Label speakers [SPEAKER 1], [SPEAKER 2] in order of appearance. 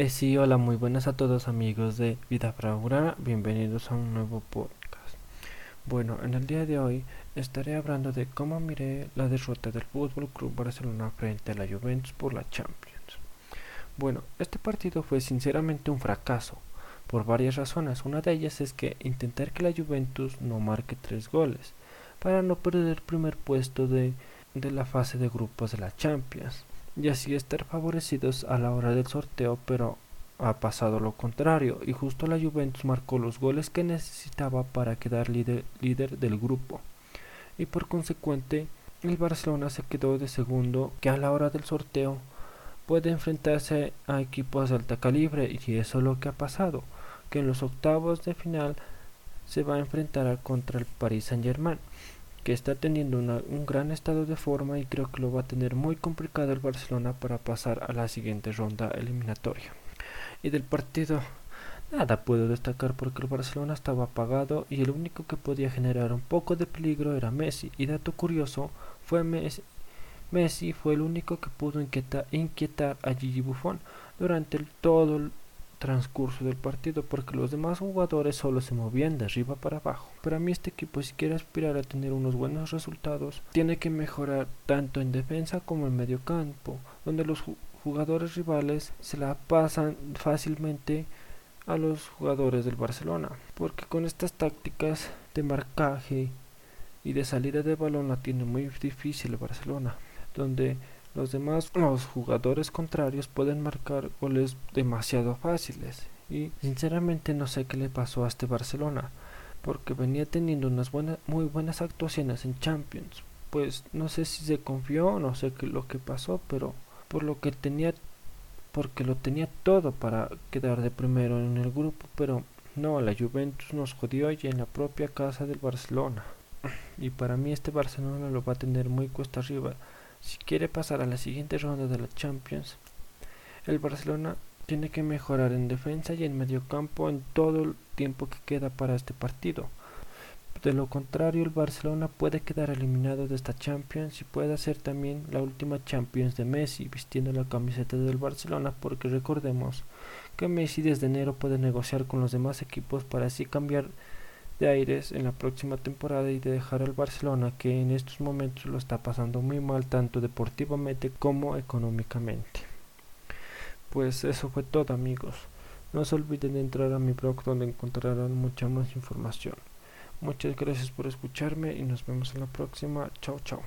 [SPEAKER 1] Eh, sí, hola, muy buenas a todos amigos de Vida Bravura, bienvenidos a un nuevo podcast. Bueno, en el día de hoy estaré hablando de cómo miré la derrota del Fútbol Club Barcelona frente a la Juventus por la Champions. Bueno, este partido fue sinceramente un fracaso, por varias razones. Una de ellas es que intentar que la Juventus no marque tres goles, para no perder el primer puesto de, de la fase de grupos de la Champions y así estar favorecidos a la hora del sorteo, pero ha pasado lo contrario y justo la Juventus marcó los goles que necesitaba para quedar líder, líder del grupo. Y por consecuente el Barcelona se quedó de segundo que a la hora del sorteo puede enfrentarse a equipos de alta calibre y eso es lo que ha pasado que en los octavos de final se va a enfrentar contra el Paris Saint Germain que está teniendo un gran estado de forma y creo que lo va a tener muy complicado el Barcelona para pasar a la siguiente ronda eliminatoria. Y del partido nada puedo destacar porque el Barcelona estaba apagado y el único que podía generar un poco de peligro era Messi. Y dato curioso fue Messi, Messi fue el único que pudo inquietar, inquietar a Gigi Buffon durante el, todo el transcurso del partido porque los demás jugadores solo se movían de arriba para abajo. Para mí este equipo si quiere aspirar a tener unos buenos resultados tiene que mejorar tanto en defensa como en medio campo, donde los jugadores rivales se la pasan fácilmente a los jugadores del Barcelona, porque con estas tácticas de marcaje y de salida de balón la tiene muy difícil el Barcelona, donde los demás, los jugadores contrarios pueden marcar goles demasiado fáciles. Y sinceramente no sé qué le pasó a este Barcelona, porque venía teniendo unas buenas, muy buenas actuaciones en Champions. Pues no sé si se confió, no sé qué lo que pasó, pero por lo que tenía, porque lo tenía todo para quedar de primero en el grupo, pero no, la Juventus nos jodió y en la propia casa del Barcelona. Y para mí este Barcelona lo va a tener muy cuesta arriba. Si quiere pasar a la siguiente ronda de la Champions, el Barcelona tiene que mejorar en defensa y en medio campo en todo el tiempo que queda para este partido. De lo contrario, el Barcelona puede quedar eliminado de esta Champions y puede hacer también la última Champions de Messi vistiendo la camiseta del Barcelona porque recordemos que Messi desde enero puede negociar con los demás equipos para así cambiar de aires en la próxima temporada y de dejar al Barcelona que en estos momentos lo está pasando muy mal tanto deportivamente como económicamente. Pues eso fue todo amigos. No se olviden de entrar a mi blog donde encontrarán mucha más información. Muchas gracias por escucharme y nos vemos en la próxima. Chao, chao.